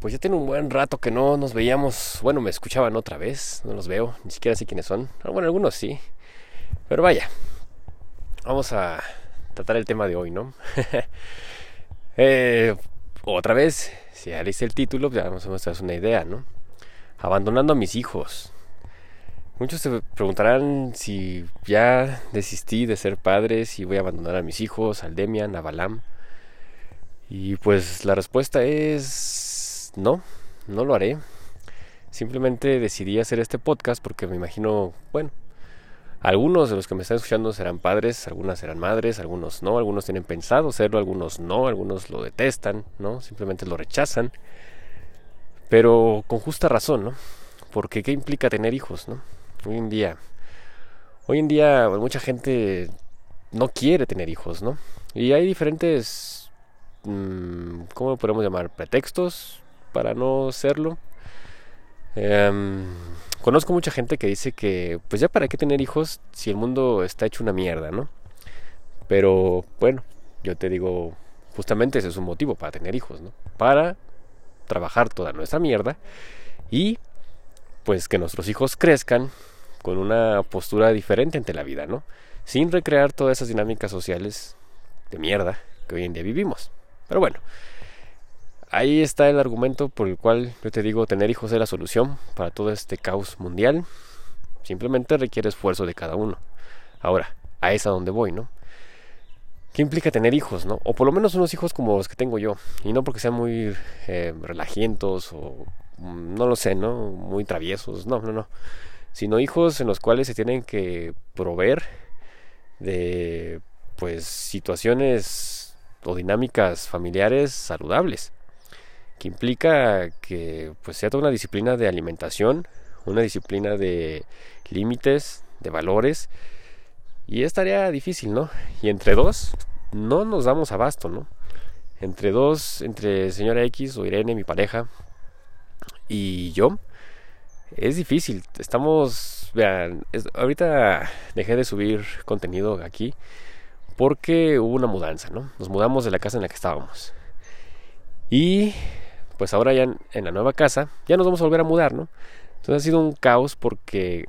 Pues ya tiene un buen rato que no nos veíamos. Bueno, me escuchaban otra vez. No los veo. Ni siquiera sé quiénes son. Ah, bueno, algunos sí. Pero vaya. Vamos a tratar el tema de hoy, ¿no? Eh, otra vez, si ya leíste el título, ya más una idea, ¿no? Abandonando a mis hijos. Muchos se preguntarán si ya desistí de ser padre, si voy a abandonar a mis hijos, al Demian, a Balam. Y pues la respuesta es no, no lo haré. Simplemente decidí hacer este podcast porque me imagino, bueno, algunos de los que me están escuchando serán padres, algunas serán madres, algunos no, algunos tienen pensado serlo, algunos no, algunos lo detestan, ¿no? Simplemente lo rechazan. Pero con justa razón, ¿no? Porque ¿qué implica tener hijos, ¿no? Hoy en día, hoy en día mucha gente no quiere tener hijos, ¿no? Y hay diferentes, mm, ¿cómo lo podemos llamar? Pretextos, para no serlo. Em, conozco mucha gente que dice que, pues ya para qué tener hijos si el mundo está hecho una mierda, ¿no? Pero bueno, yo te digo, justamente ese es un motivo para tener hijos, ¿no? Para trabajar toda nuestra mierda y pues que nuestros hijos crezcan con una postura diferente ante la vida, ¿no? Sin recrear todas esas dinámicas sociales de mierda que hoy en día vivimos. Pero bueno, ahí está el argumento por el cual yo te digo tener hijos es la solución para todo este caos mundial. Simplemente requiere esfuerzo de cada uno. Ahora, a esa donde voy, ¿no? ¿Qué implica tener hijos, no? O por lo menos unos hijos como los que tengo yo. Y no porque sean muy eh, relajientos o mm, no lo sé, ¿no? Muy traviesos. No, no, no. Sino hijos en los cuales se tienen que proveer de pues situaciones o dinámicas familiares saludables que implica que pues sea toda una disciplina de alimentación, una disciplina de límites, de valores, y es tarea difícil, ¿no? Y entre dos no nos damos abasto, ¿no? Entre dos, entre señora X o Irene, mi pareja, y yo, es difícil. Estamos, vean, ahorita dejé de subir contenido aquí porque hubo una mudanza, ¿no? Nos mudamos de la casa en la que estábamos. Y pues ahora ya en, la nueva casa, ya nos vamos a volver a mudar, ¿no? Entonces ha sido un caos porque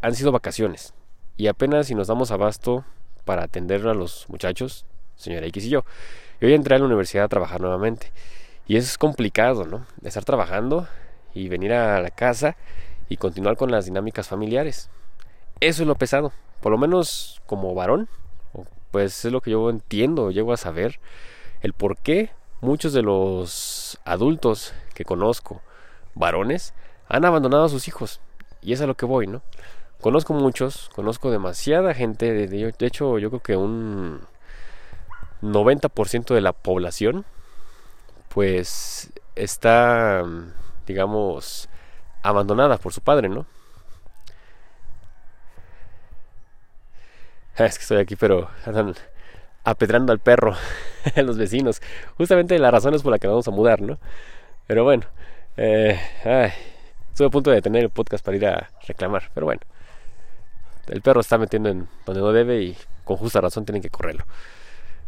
han sido vacaciones y apenas si nos damos abasto para atender a los muchachos, señora X y yo. Yo ya entré a la universidad a trabajar nuevamente y eso es complicado, ¿no? Estar trabajando y venir a la casa y continuar con las dinámicas familiares. Eso es lo pesado, por lo menos como varón, pues es lo que yo entiendo, llego a saber el por qué muchos de los adultos que conozco, varones, han abandonado a sus hijos. Y es a lo que voy, ¿no? Conozco muchos, conozco demasiada gente, de, hecho yo creo que un 90% de la población, pues está, digamos, abandonada por su padre, ¿no? Es que estoy aquí, pero apedrando al perro los vecinos. Justamente la razón es por la que vamos a mudar, ¿no? Pero bueno, eh, estuve a punto de detener el podcast para ir a reclamar, pero bueno. El perro está metiendo en donde no debe y con justa razón tienen que correrlo.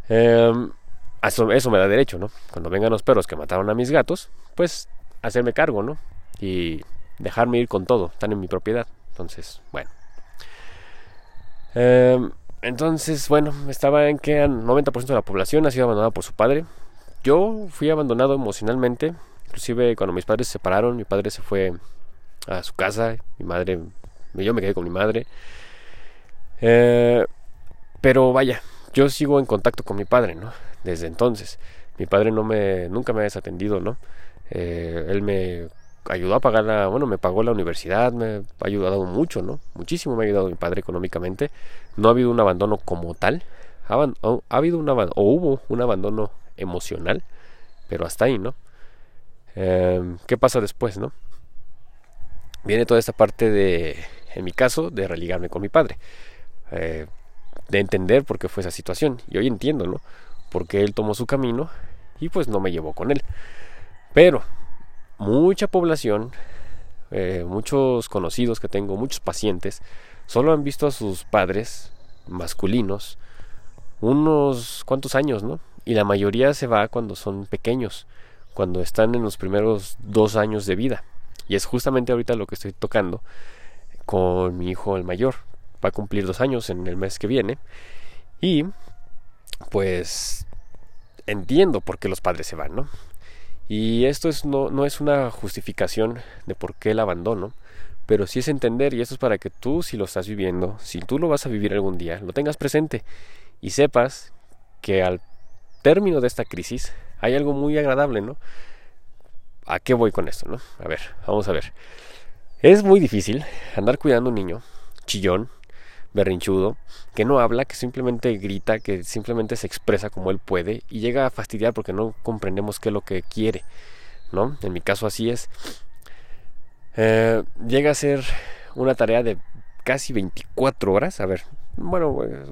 Em, eso, eso me da derecho, ¿no? Cuando vengan los perros que mataron a mis gatos, pues hacerme cargo, ¿no? Y dejarme ir con todo, están en mi propiedad. Entonces, bueno. Eh, entonces, bueno, estaba en que el 90% de la población ha sido abandonada por su padre. Yo fui abandonado emocionalmente, inclusive cuando mis padres se separaron, mi padre se fue a su casa, mi madre, yo me quedé con mi madre. Eh, pero vaya, yo sigo en contacto con mi padre, ¿no? Desde entonces. Mi padre no me, nunca me ha desatendido, ¿no? Eh, él me ayudó a pagar la, bueno, me pagó la universidad, me ha ayudado mucho, ¿no? Muchísimo me ha ayudado mi padre económicamente. No ha habido un abandono como tal. Ha, habido un abandono, o hubo un abandono emocional, pero hasta ahí, ¿no? Em, ¿Qué pasa después, no? Viene toda esta parte de, en mi caso, de religarme con mi padre. Eh, de entender por qué fue esa situación. Y hoy entiendo, ¿no? Porque él tomó su camino y pues no me llevó con él. Pero mucha población, eh, muchos conocidos que tengo, muchos pacientes, solo han visto a sus padres masculinos unos cuantos años, ¿no? Y la mayoría se va cuando son pequeños, cuando están en los primeros dos años de vida. Y es justamente ahorita lo que estoy tocando con mi hijo el mayor. Va a cumplir dos años en el mes que viene. Y pues entiendo por qué los padres se van, ¿no? Y esto es, no, no es una justificación de por qué el abandono, pero sí es entender, y esto es para que tú, si lo estás viviendo, si tú lo vas a vivir algún día, lo tengas presente y sepas que al término de esta crisis hay algo muy agradable, ¿no? ¿A qué voy con esto, no? A ver, vamos a ver. Es muy difícil andar cuidando a un niño, chillón, berrinchudo, que no habla, que simplemente grita, que simplemente se expresa como él puede y llega a fastidiar porque no comprendemos qué es lo que quiere, ¿no? En mi caso así es. Eh, llega a ser una tarea de casi 24 horas. A ver, bueno, eh,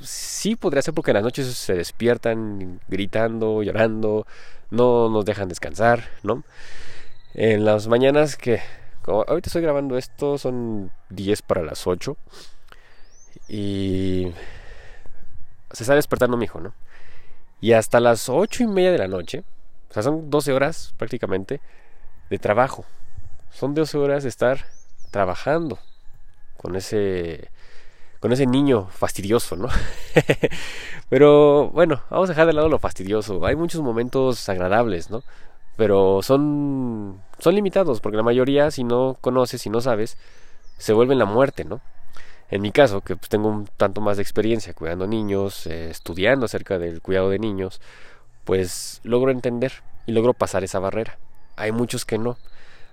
sí podría ser porque en las noches se despiertan gritando, llorando, no nos dejan descansar, ¿no? En las mañanas que, ahorita estoy grabando esto, son 10 para las 8 y se está despertando mi hijo, ¿no? Y hasta las 8 y media de la noche, o sea, son 12 horas prácticamente de trabajo. Son 12 horas de estar trabajando con ese con ese niño fastidioso, ¿no? Pero bueno, vamos a dejar de lado lo fastidioso. Hay muchos momentos agradables, ¿no? Pero son son limitados porque la mayoría si no conoces, si no sabes, se vuelven la muerte, ¿no? En mi caso, que pues, tengo un tanto más de experiencia cuidando niños, eh, estudiando acerca del cuidado de niños, pues logro entender y logro pasar esa barrera. Hay muchos que no.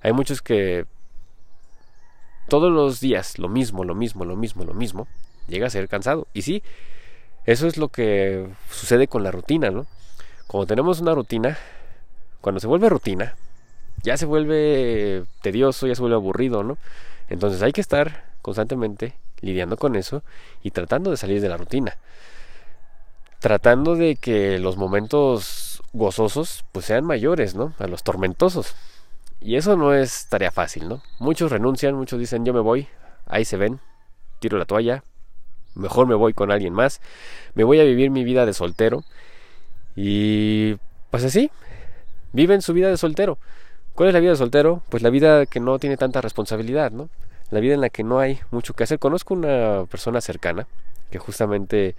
Hay muchos que todos los días lo mismo, lo mismo, lo mismo, lo mismo, llega a ser cansado. Y sí, eso es lo que sucede con la rutina, ¿no? Cuando tenemos una rutina, cuando se vuelve rutina, ya se vuelve tedioso, ya se vuelve aburrido, ¿no? Entonces hay que estar constantemente lidiando con eso y tratando de salir de la rutina. Tratando de que los momentos gozosos pues sean mayores, ¿no? A los tormentosos. Y eso no es tarea fácil, ¿no? Muchos renuncian, muchos dicen yo me voy, ahí se ven, tiro la toalla, mejor me voy con alguien más, me voy a vivir mi vida de soltero. Y pues así, viven su vida de soltero. ¿Cuál es la vida de soltero? Pues la vida que no tiene tanta responsabilidad, ¿no? La vida en la que no hay mucho que hacer. Conozco una persona cercana que justamente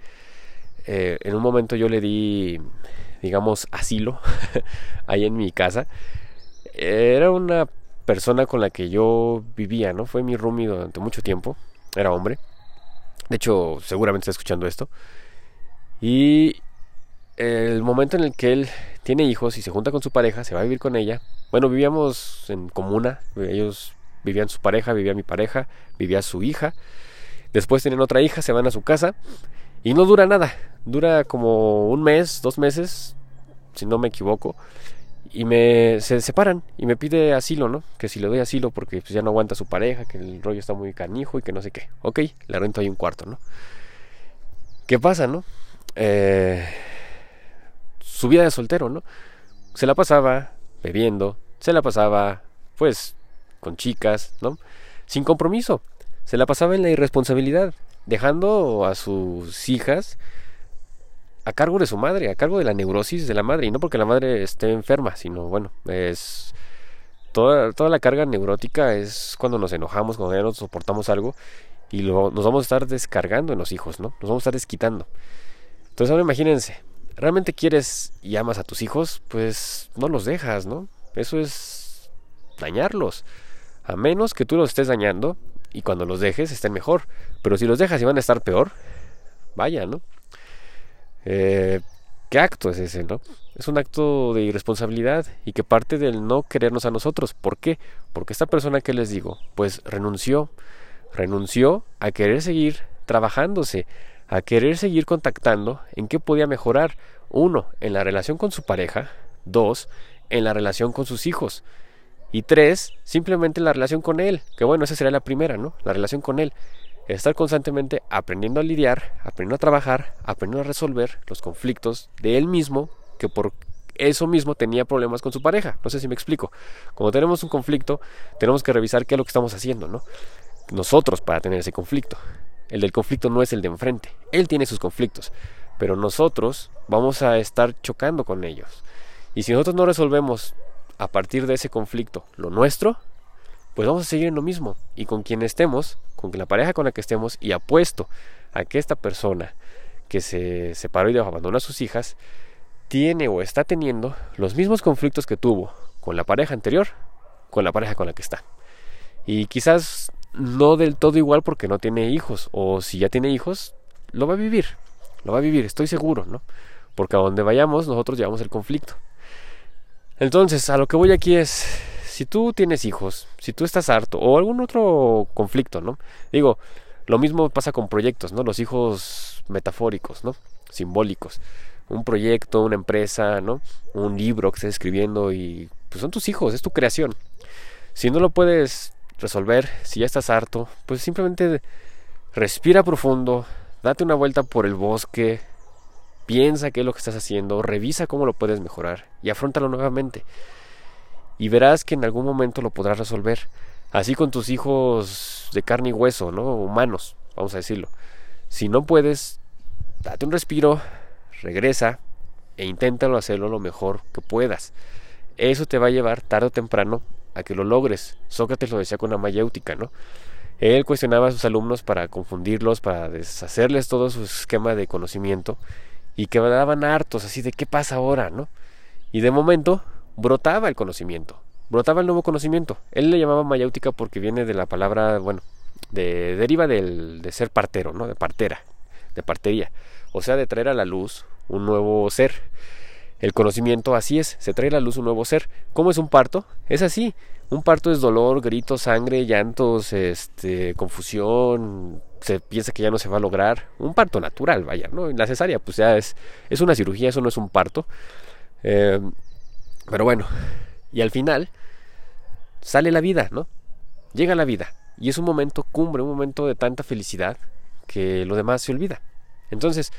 eh, en un momento yo le di, digamos, asilo ahí en mi casa era una persona con la que yo vivía, ¿no? Fue mi roomie durante mucho tiempo. Era hombre. De hecho, seguramente está escuchando esto. Y el momento en el que él tiene hijos y se junta con su pareja, se va a vivir con ella. Bueno, vivíamos en comuna. Ellos vivían su pareja, vivía mi pareja, vivía su hija. Después tienen otra hija, se van a su casa. Y no dura nada. Dura como un mes, dos meses, si no me equivoco y me se separan y me pide asilo, ¿no? Que si le doy asilo porque pues, ya no aguanta su pareja, que el rollo está muy canijo y que no sé qué. Ok, le rento ahí un cuarto, ¿no? ¿Qué pasa, no? Eh, su vida de soltero, ¿no? Se la pasaba bebiendo, se la pasaba, pues, con chicas, ¿no? Sin compromiso. Se la pasaba en la irresponsabilidad, dejando a sus hijas a cargo de su madre, a cargo de la neurosis de la madre, y no porque la madre esté enferma, sino bueno, es toda, toda la carga neurótica es cuando nos enojamos, cuando no soportamos algo y lo, nos vamos a estar descargando en los hijos, ¿no? Nos vamos a estar desquitando. Entonces ahora imagínense, ¿realmente quieres y amas a tus hijos? Pues no los dejas, ¿no? Eso es dañarlos. A menos que tú los estés dañando y cuando los dejes estén mejor. Pero si los dejas y van a estar peor, vaya, ¿no? Eh, ¿Qué acto es ese, no? Es un acto de irresponsabilidad y que parte del no querernos a nosotros. ¿Por qué? Porque esta persona que les digo, pues renunció, renunció a querer seguir trabajándose, a querer seguir contactando en qué podía mejorar. Uno, en la relación con su pareja. Dos, en la relación con sus hijos. Y tres, simplemente la relación con él. Que bueno, esa sería la primera, ¿no? La relación con él estar constantemente aprendiendo a lidiar, aprendiendo a trabajar, aprendiendo a resolver los conflictos de él mismo, que por eso mismo tenía problemas con su pareja. No sé si me explico. Cuando tenemos un conflicto, tenemos que revisar qué es lo que estamos haciendo, ¿no? Nosotros para tener ese conflicto. El del conflicto no es el de enfrente. Él tiene sus conflictos, pero nosotros vamos a estar chocando con ellos. Y si nosotros no resolvemos a partir de ese conflicto lo nuestro, pues vamos a seguir en lo mismo. Y con quien estemos, con la pareja con la que estemos, y apuesto a que esta persona que se separó y abandonó a sus hijas, tiene o está teniendo los mismos conflictos que tuvo con la pareja anterior, con la pareja con la que está. Y quizás no del todo igual porque no tiene hijos, o si ya tiene hijos, lo va a vivir, lo va a vivir, estoy seguro, ¿no? Porque a donde vayamos nosotros llevamos el conflicto. Entonces, a lo que voy aquí es, si tú tienes hijos, si tú estás harto o algún otro conflicto, ¿no? Digo, lo mismo pasa con proyectos, ¿no? Los hijos metafóricos, ¿no? Simbólicos un proyecto, una empresa, ¿no? Un libro que estés escribiendo y pues son tus hijos, es tu creación. Si no lo puedes resolver, si ya estás harto, pues simplemente respira profundo, date una vuelta por el bosque, piensa qué es lo que estás haciendo, revisa cómo lo puedes mejorar y afrontalo nuevamente. Y verás que en algún momento lo podrás resolver. Así con tus hijos de carne y hueso, ¿no? Humanos, vamos a decirlo. Si no puedes, date un respiro, regresa e inténtalo hacerlo lo mejor que puedas. Eso te va a llevar tarde o temprano a que lo logres. Sócrates lo decía con una mayéutica, ¿no? Él cuestionaba a sus alumnos para confundirlos, para deshacerles todo su esquema de conocimiento y que daban hartos así de qué pasa ahora, ¿no? Y de momento brotaba el conocimiento, brotaba el nuevo conocimiento. Él le llamaba mayéutica porque viene de la palabra, bueno, de, deriva del, de ser partero, ¿no? De partera, de partería o sea, de traer a la luz un nuevo ser. El conocimiento así es, se trae a la luz un nuevo ser. ¿Cómo es un parto? Es así. Un parto es dolor, gritos, sangre, llantos, este, confusión, se piensa que ya no se va a lograr. Un parto natural, vaya, ¿no? La pues ya es, es una cirugía, eso no es un parto. Em, pero bueno, y al final sale la vida, ¿no? Llega la vida. Y es un momento cumbre, un momento de tanta felicidad que lo demás se olvida. Entonces,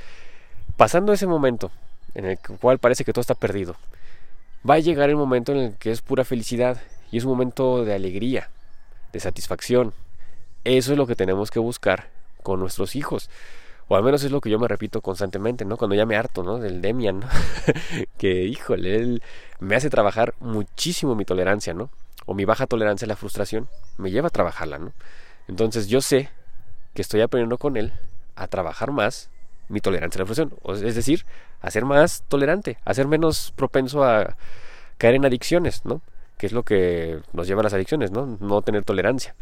pasando ese momento en el cual parece que todo está perdido, va a llegar el momento en el que es pura felicidad y es un momento de alegría, de satisfacción. Eso es lo que tenemos que buscar con nuestros hijos. O al menos es lo que yo me repito constantemente, ¿no? Cuando ya me harto, ¿no? Del Demian, ¿no? que, híjole, él me hace trabajar muchísimo mi tolerancia, ¿no? O mi baja tolerancia a la frustración, me lleva a trabajarla, ¿no? Entonces yo sé que estoy aprendiendo con él a trabajar más mi tolerancia a la frustración. Es decir, a ser más tolerante, a ser menos propenso a caer en adicciones, ¿no? Que es lo que nos lleva a las adicciones, ¿no? No tener tolerancia.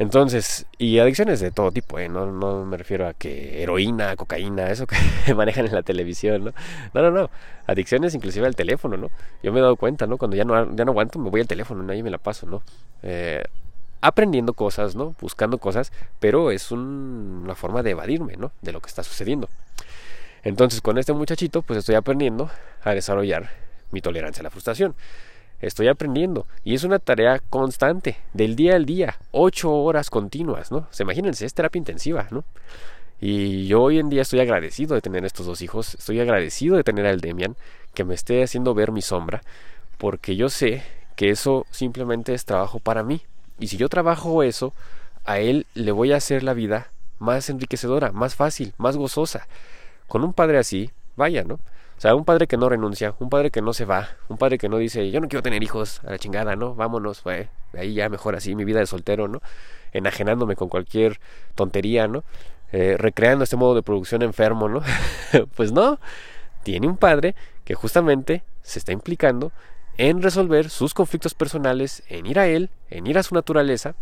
Entonces, y adicciones de todo tipo, ¿eh? no, no me refiero a que heroína, cocaína, eso que manejan en la televisión, ¿no? No, no, no. Adicciones inclusive al teléfono, ¿no? Yo me he dado cuenta, ¿no? Cuando ya no, ya no aguanto, me voy al teléfono, nadie me la paso, ¿no? Eh, aprendiendo cosas, ¿no? Buscando cosas, pero es una forma de evadirme, ¿no? De lo que está sucediendo. Entonces, con este muchachito, pues estoy aprendiendo a desarrollar mi tolerancia a la frustración. Estoy aprendiendo y es una tarea constante, del día al día, ocho horas continuas, ¿no? Se imagínense, es terapia intensiva, ¿no? Y yo hoy en día estoy agradecido de tener estos dos hijos, estoy agradecido de tener al Demian, que me esté haciendo ver mi sombra, porque yo sé que eso simplemente es trabajo para mí, y si yo trabajo eso, a él le voy a hacer la vida más enriquecedora, más fácil, más gozosa. Con un padre así, vaya, ¿no? O sea, un padre que no renuncia, un padre que no se va, un padre que no dice, yo no quiero tener hijos, a la chingada, ¿no? Vámonos, fue, ahí ya mejor así mi vida de soltero, ¿no? Enajenándome con cualquier tontería, ¿no? Eh, recreando este modo de producción enfermo, ¿no? pues no, tiene un padre que justamente se está implicando en resolver sus conflictos personales, en ir a él, en ir a su naturaleza.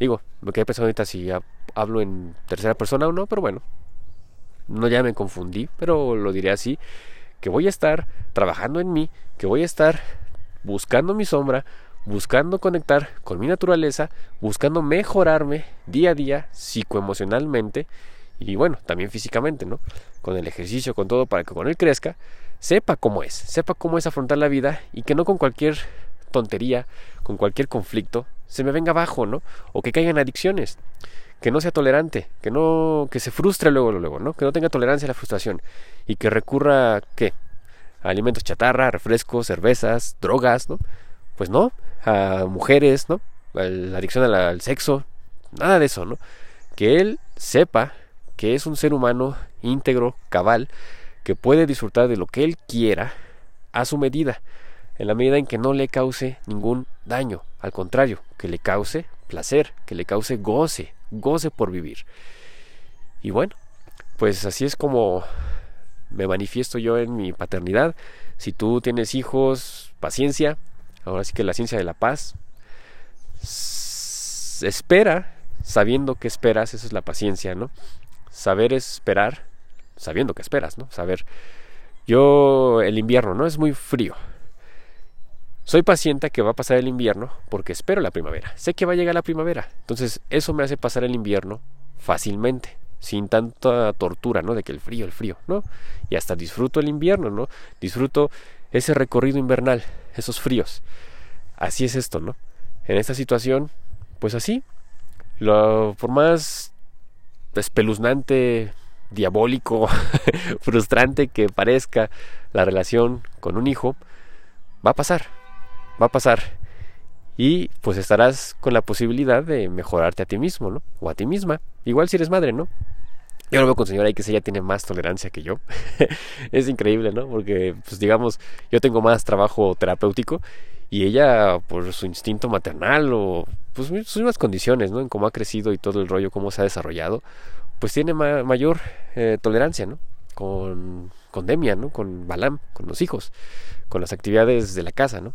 Digo, me quedé pensando ahorita si hablo en tercera persona o no, pero bueno, no ya me confundí, pero lo diré así, que voy a estar trabajando en mí, que voy a estar buscando mi sombra, buscando conectar con mi naturaleza, buscando mejorarme día a día psicoemocionalmente y bueno, también físicamente, ¿no? Con el ejercicio, con todo, para que con él crezca sepa cómo es, sepa cómo es afrontar la vida y que no con cualquier tontería, con cualquier conflicto, se me venga abajo, ¿no? O que caiga en adicciones, que no sea tolerante, que no, que se frustre luego, luego, ¿no? Que no tenga tolerancia a la frustración y que recurra, ¿qué? A alimentos chatarra, refrescos, cervezas, drogas, ¿no? Pues no, a mujeres, ¿no? A la adicción al, al sexo, nada de eso, ¿no? Que él sepa que es un ser humano íntegro, cabal, que puede disfrutar de lo que él quiera a su medida, en la medida en que no le cause ningún daño, al contrario, que le cause placer, que le cause goce, goce por vivir. Y bueno, pues así es como me manifiesto yo en mi paternidad. Si tú tienes hijos, paciencia, ahora sí que la ciencia de la paz. espera sabiendo que esperas, esa es la paciencia, ¿no? Saber esperar sabiendo que esperas, ¿no? Saber, yo el invierno, ¿no? Es muy frío. Soy paciente que va a pasar el invierno porque espero la primavera. Sé que va a llegar la primavera. Entonces eso me hace pasar el invierno fácilmente, sin tanta tortura, ¿no? De que el frío, el frío, ¿no? Y hasta disfruto el invierno, ¿no? Disfruto ese recorrido invernal, esos fríos. Así es esto, ¿no? En esta situación, pues así, lo, por más espeluznante diabólico, frustrante que parezca la relación con un hijo, va a pasar, va a pasar. Y pues estarás con la posibilidad de mejorarte a ti mismo, ¿no? O a ti misma. Igual si eres madre, ¿no? Yo lo veo con señora y que ella tiene más tolerancia que yo. es increíble, ¿no? Porque, pues digamos, yo tengo más trabajo terapéutico y ella, por su instinto maternal o pues sus mismas condiciones, ¿no? En cómo ha crecido y todo el rollo, cómo se ha desarrollado, pues tiene mayor eh, tolerancia, ¿no? Con, con Demia, ¿no? Con Balam, con los hijos, con las actividades de la casa, ¿no?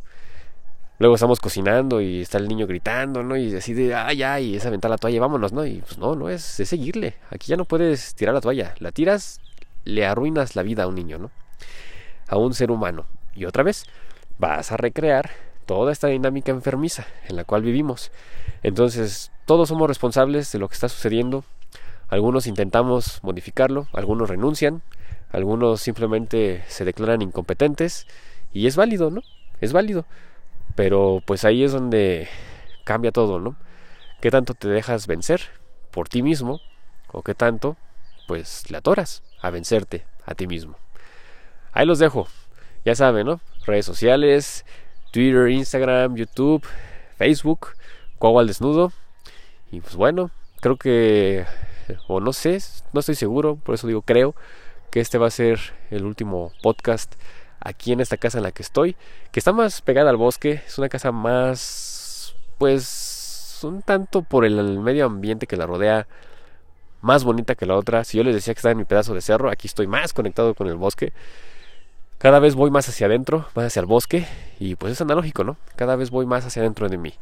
Luego estamos cocinando y está el niño gritando, ¿no? Y decide, ah, ya, y es aventar la toalla, vámonos, ¿no? Y pues no, no es, es seguirle. Aquí ya no puedes tirar la toalla. La tiras, le arruinas la vida a un niño, ¿no? A un ser humano. Y otra vez, vas a recrear toda esta dinámica enfermiza en la cual vivimos. Entonces, todos somos responsables de lo que está sucediendo algunos intentamos modificarlo, algunos renuncian, algunos simplemente se declaran incompetentes y es válido, ¿no? Es válido. Pero pues ahí es donde cambia todo, ¿no? ¿Qué tanto te dejas vencer por ti mismo o qué tanto pues le atoras a vencerte a ti mismo? Ahí los dejo. Ya saben, ¿no? Redes sociales, Twitter, Instagram, YouTube, Facebook, Cuau al desnudo. Y pues bueno, creo que o no sé, no estoy seguro, por eso digo creo que este va a ser el último podcast aquí en esta casa en la que estoy, que está más pegada al bosque, es una casa más, pues, un tanto por el medio ambiente que la rodea, más bonita que la otra. Si yo les decía que estaba en mi pedazo de cerro, aquí estoy más conectado con el bosque. Cada vez voy más hacia adentro, más hacia el bosque, y pues es analógico, ¿no? Cada vez voy más hacia adentro de mí.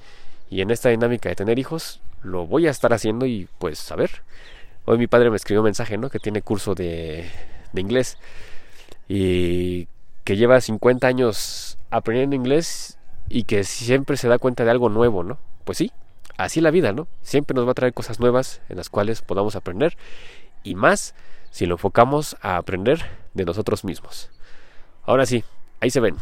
Y en esta dinámica de tener hijos, lo voy a estar haciendo y pues a ver. Hoy mi padre me escribió un mensaje, ¿no? Que tiene curso de, de inglés y que lleva 50 años aprendiendo inglés y que siempre se da cuenta de algo nuevo, ¿no? Pues sí, así la vida, ¿no? Siempre nos va a traer cosas nuevas en las cuales podamos aprender y más si lo enfocamos a aprender de nosotros mismos. Ahora sí, ahí se ven.